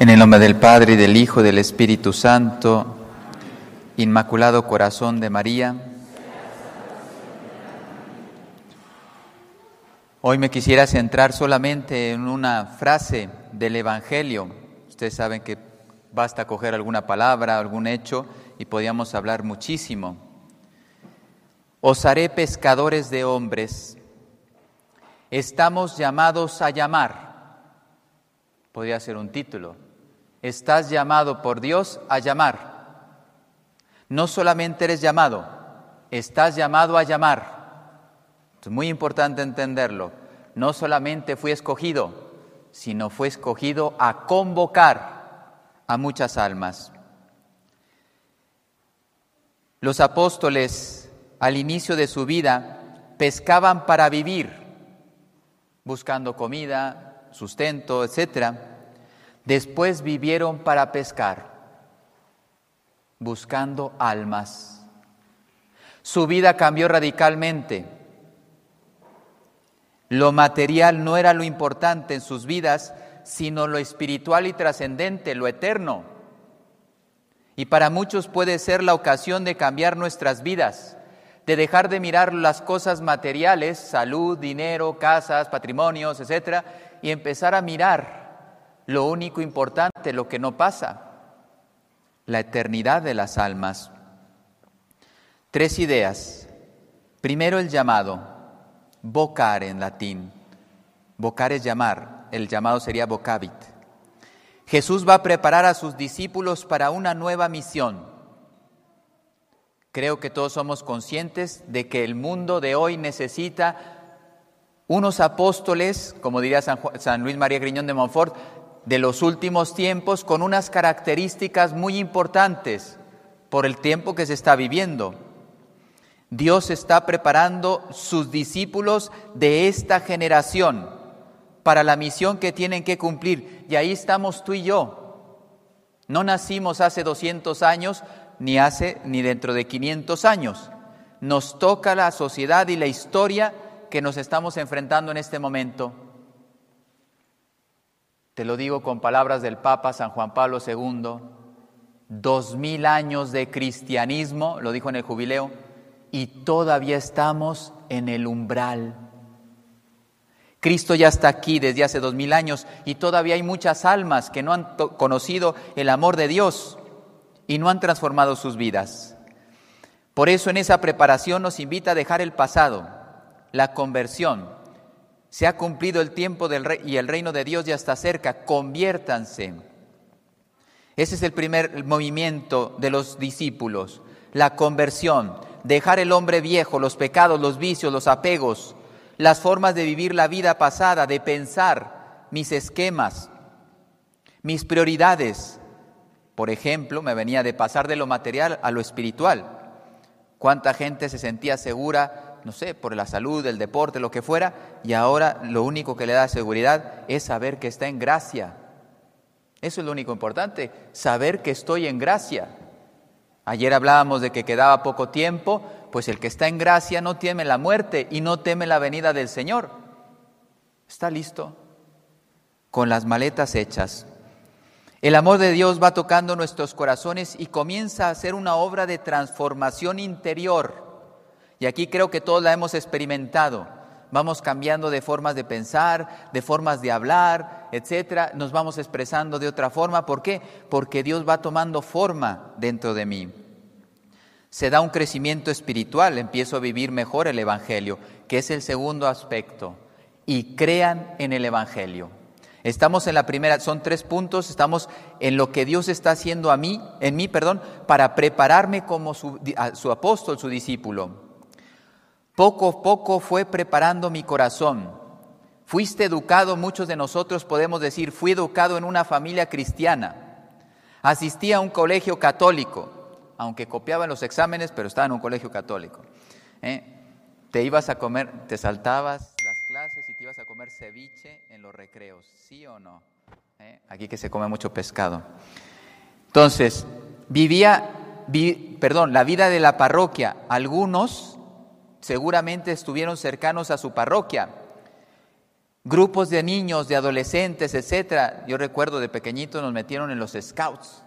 En el nombre del Padre, y del Hijo, y del Espíritu Santo, Inmaculado Corazón de María. Hoy me quisiera centrar solamente en una frase del Evangelio. Ustedes saben que basta coger alguna palabra, algún hecho, y podíamos hablar muchísimo. Os haré pescadores de hombres. Estamos llamados a llamar. Podría ser un título Estás llamado por Dios a llamar. No solamente eres llamado, estás llamado a llamar. Es muy importante entenderlo. No solamente fui escogido, sino fue escogido a convocar a muchas almas. Los apóstoles al inicio de su vida pescaban para vivir, buscando comida, sustento, etcétera Después vivieron para pescar, buscando almas. Su vida cambió radicalmente. Lo material no era lo importante en sus vidas, sino lo espiritual y trascendente, lo eterno. Y para muchos puede ser la ocasión de cambiar nuestras vidas, de dejar de mirar las cosas materiales, salud, dinero, casas, patrimonios, etcétera, y empezar a mirar lo único importante, lo que no pasa, la eternidad de las almas. Tres ideas. Primero el llamado, vocar en latín. Vocar es llamar, el llamado sería vocabit. Jesús va a preparar a sus discípulos para una nueva misión. Creo que todos somos conscientes de que el mundo de hoy necesita unos apóstoles, como diría San, San Luis María Griñón de Montfort, de los últimos tiempos con unas características muy importantes por el tiempo que se está viviendo. Dios está preparando sus discípulos de esta generación para la misión que tienen que cumplir. Y ahí estamos tú y yo. No nacimos hace 200 años, ni hace ni dentro de 500 años. Nos toca la sociedad y la historia que nos estamos enfrentando en este momento. Te lo digo con palabras del Papa San Juan Pablo II, dos mil años de cristianismo, lo dijo en el jubileo, y todavía estamos en el umbral. Cristo ya está aquí desde hace dos mil años y todavía hay muchas almas que no han conocido el amor de Dios y no han transformado sus vidas. Por eso en esa preparación nos invita a dejar el pasado, la conversión, se ha cumplido el tiempo del rey y el reino de Dios ya está cerca. Conviértanse. Ese es el primer movimiento de los discípulos, la conversión, dejar el hombre viejo, los pecados, los vicios, los apegos, las formas de vivir la vida pasada, de pensar, mis esquemas, mis prioridades. Por ejemplo, me venía de pasar de lo material a lo espiritual. ¿Cuánta gente se sentía segura no sé, por la salud, el deporte, lo que fuera, y ahora lo único que le da seguridad es saber que está en gracia. Eso es lo único importante, saber que estoy en gracia. Ayer hablábamos de que quedaba poco tiempo, pues el que está en gracia no teme la muerte y no teme la venida del Señor. Está listo, con las maletas hechas. El amor de Dios va tocando nuestros corazones y comienza a hacer una obra de transformación interior. Y aquí creo que todos la hemos experimentado. Vamos cambiando de formas de pensar, de formas de hablar, etcétera. Nos vamos expresando de otra forma. ¿Por qué? Porque Dios va tomando forma dentro de mí. Se da un crecimiento espiritual, empiezo a vivir mejor el Evangelio, que es el segundo aspecto. Y crean en el Evangelio. Estamos en la primera, son tres puntos, estamos en lo que Dios está haciendo a mí, en mí, perdón, para prepararme como su, su apóstol, su discípulo. Poco a poco fue preparando mi corazón. Fuiste educado, muchos de nosotros podemos decir, fui educado en una familia cristiana. Asistí a un colegio católico, aunque copiaba los exámenes, pero estaba en un colegio católico. ¿eh? Te ibas a comer, te saltabas las clases y te ibas a comer ceviche en los recreos, ¿sí o no? ¿Eh? Aquí que se come mucho pescado. Entonces, vivía, perdón, la vida de la parroquia. Algunos seguramente estuvieron cercanos a su parroquia. grupos de niños, de adolescentes, etcétera. Yo recuerdo de pequeñito nos metieron en los scouts.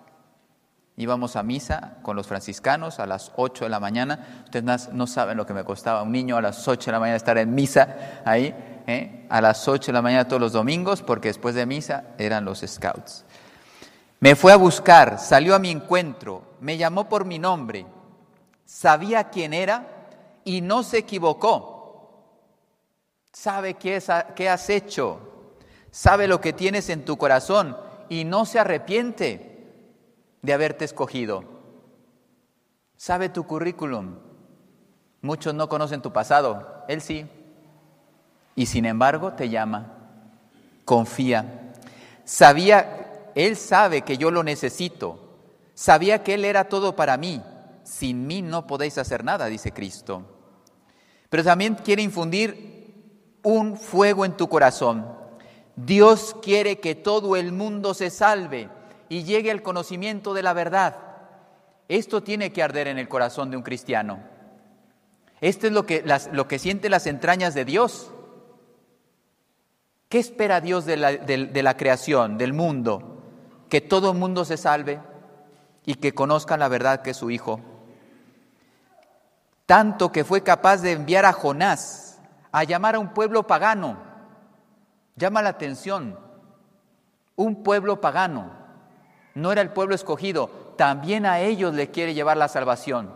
Íbamos a misa con los franciscanos a las 8 de la mañana. Ustedes no saben lo que me costaba un niño a las 8 de la mañana estar en misa ahí, ¿eh? a las 8 de la mañana todos los domingos, porque después de misa eran los scouts. Me fue a buscar, salió a mi encuentro, me llamó por mi nombre, sabía quién era y no se equivocó. Sabe qué, qué has hecho, sabe lo que tienes en tu corazón y no se arrepiente de haberte escogido. Sabe tu currículum. Muchos no conocen tu pasado, Él sí. Y sin embargo te llama. Confía. Sabía, Él sabe que yo lo necesito. Sabía que Él era todo para mí. Sin mí no podéis hacer nada, dice Cristo. Pero también quiere infundir un fuego en tu corazón. Dios quiere que todo el mundo se salve y llegue al conocimiento de la verdad. Esto tiene que arder en el corazón de un cristiano. Esto es lo que, lo que siente las entrañas de Dios. ¿Qué espera Dios de la, de la creación, del mundo? Que todo el mundo se salve y que conozcan la verdad que es su Hijo. Tanto que fue capaz de enviar a Jonás a llamar a un pueblo pagano. Llama la atención, un pueblo pagano no era el pueblo escogido, también a ellos le quiere llevar la salvación.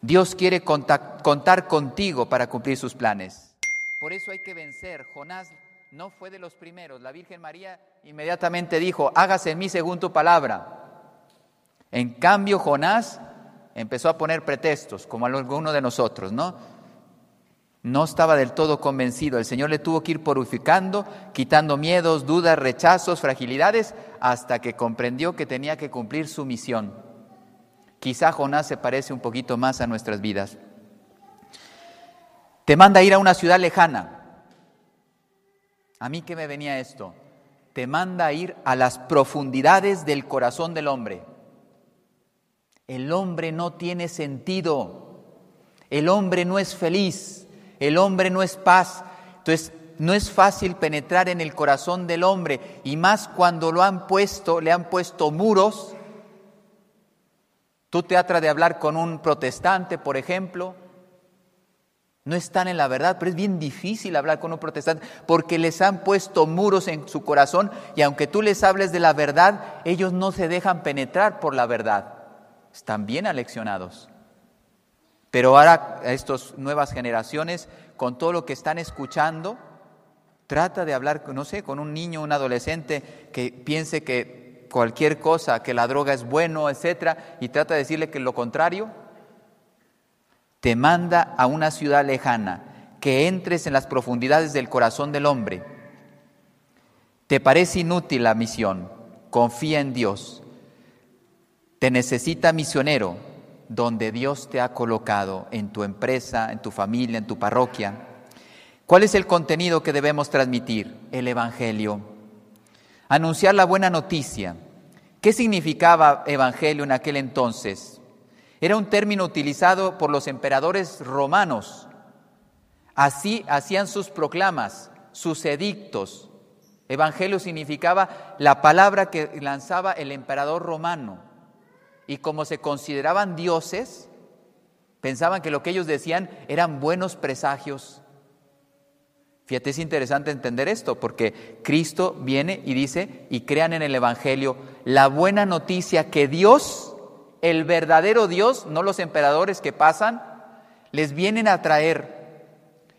Dios quiere contar contigo para cumplir sus planes. Por eso hay que vencer. Jonás no fue de los primeros. La Virgen María inmediatamente dijo, hágase en mí según tu palabra. En cambio, Jonás empezó a poner pretextos, como alguno de nosotros, ¿no? No estaba del todo convencido. El Señor le tuvo que ir purificando, quitando miedos, dudas, rechazos, fragilidades, hasta que comprendió que tenía que cumplir su misión. Quizá Jonás se parece un poquito más a nuestras vidas. Te manda a ir a una ciudad lejana. ¿A mí qué me venía esto? Te manda a ir a las profundidades del corazón del hombre. El hombre no tiene sentido. El hombre no es feliz. El hombre no es paz. Entonces, no es fácil penetrar en el corazón del hombre y más cuando lo han puesto, le han puesto muros. Tú tratas de hablar con un protestante, por ejemplo, no están en la verdad, pero es bien difícil hablar con un protestante porque les han puesto muros en su corazón y aunque tú les hables de la verdad, ellos no se dejan penetrar por la verdad. Están bien aleccionados. Pero ahora a estas nuevas generaciones, con todo lo que están escuchando, trata de hablar, no sé, con un niño, un adolescente que piense que cualquier cosa, que la droga es bueno, etcétera, y trata de decirle que lo contrario. Te manda a una ciudad lejana, que entres en las profundidades del corazón del hombre. Te parece inútil la misión, confía en Dios. Te necesita misionero, donde Dios te ha colocado, en tu empresa, en tu familia, en tu parroquia. ¿Cuál es el contenido que debemos transmitir? El Evangelio. Anunciar la buena noticia. ¿Qué significaba Evangelio en aquel entonces? Era un término utilizado por los emperadores romanos. Así hacían sus proclamas, sus edictos. Evangelio significaba la palabra que lanzaba el emperador romano y como se consideraban dioses, pensaban que lo que ellos decían eran buenos presagios. Fíjate, es interesante entender esto, porque Cristo viene y dice, y crean en el Evangelio, la buena noticia que Dios, el verdadero Dios, no los emperadores que pasan, les vienen a traer.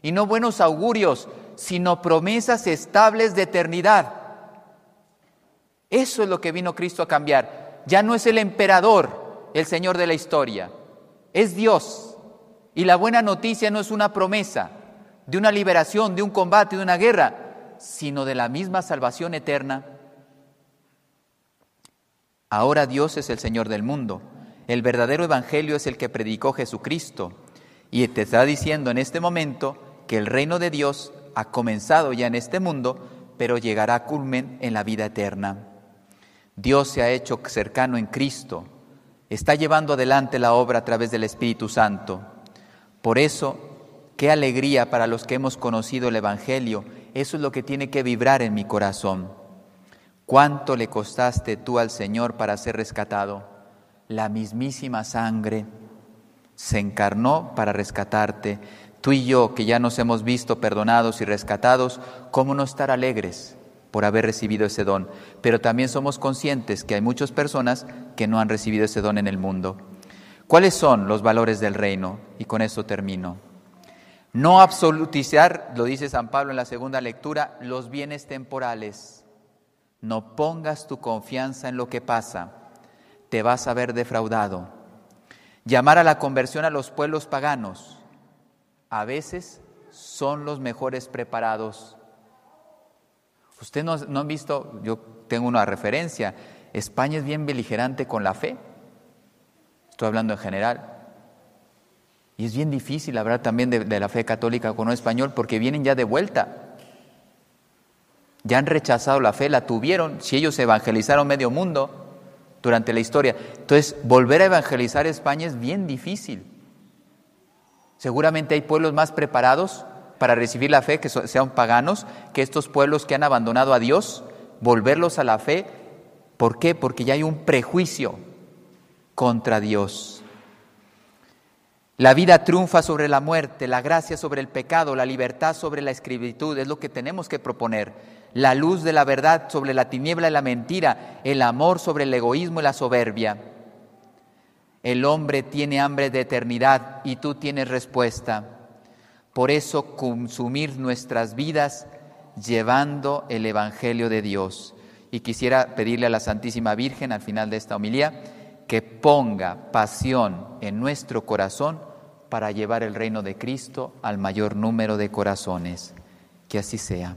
Y no buenos augurios, sino promesas estables de eternidad. Eso es lo que vino Cristo a cambiar ya no es el emperador el Señor de la historia, es Dios. Y la buena noticia no es una promesa de una liberación, de un combate, de una guerra, sino de la misma salvación eterna. Ahora Dios es el Señor del mundo. El verdadero Evangelio es el que predicó Jesucristo. Y te está diciendo en este momento que el reino de Dios ha comenzado ya en este mundo, pero llegará a culmen en la vida eterna. Dios se ha hecho cercano en Cristo, está llevando adelante la obra a través del Espíritu Santo. Por eso Qué alegría para los que hemos conocido el Evangelio. Eso es lo que tiene que vibrar en mi corazón. ¿Cuánto le costaste tú al Señor para ser rescatado? La mismísima sangre se encarnó para rescatarte. Tú y yo, que ya nos hemos visto perdonados y rescatados, ¿cómo no estar alegres por haber recibido ese don? Pero también somos conscientes que hay muchas personas que no han recibido ese don en el mundo. ¿Cuáles son los valores del reino? Y con esto termino. No absolutizar, lo dice San Pablo en la segunda lectura, los bienes temporales. No pongas tu confianza en lo que pasa, te vas a ver defraudado. Llamar a la conversión a los pueblos paganos. A veces son los mejores preparados. Ustedes no, no han visto, yo tengo una referencia, España es bien beligerante con la fe. Estoy hablando en general. Y es bien difícil hablar también de, la fe católica con un español porque vienen ya de vuelta. Ya han rechazado la fe, la tuvieron, si ellos evangelizaron medio mundo durante la historia. Entonces, volver a evangelizar España es bien difícil. Seguramente hay pueblos más preparados para recibir la fe, que sean paganos, que estos pueblos que han abandonado a Dios, volverlos a la fe. ¿Por qué? Porque ya hay un prejuicio contra Dios. La vida triunfa sobre la muerte, la gracia sobre el pecado, la libertad sobre la esclavitud, es lo que tenemos que proponer. La luz de la verdad sobre la tiniebla y la mentira, el amor sobre el egoísmo y la soberbia. El hombre tiene hambre de eternidad y tú tienes respuesta. Por eso consumir nuestras vidas llevando el Evangelio de Dios. Y quisiera pedirle a la Santísima Virgen al final de esta homilía que ponga pasión en nuestro corazón para llevar el reino de Cristo al mayor número de corazones. Que así sea.